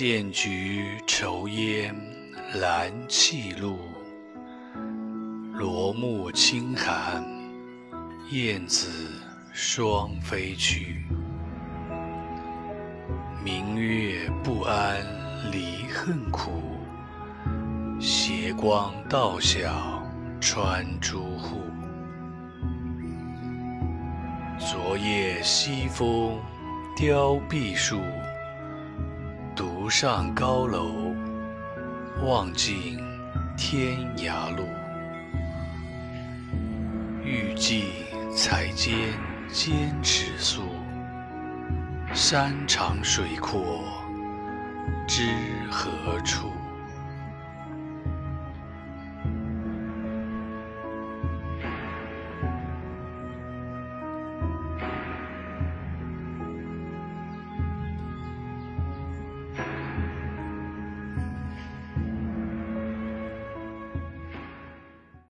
剑菊愁烟燃气路，罗幕轻寒，燕子双飞去。明月不谙离恨苦，斜光到晓穿朱户。昨夜西风凋碧树，上高楼，望尽天涯路。欲济才兼坚尺素。山长水阔知何处？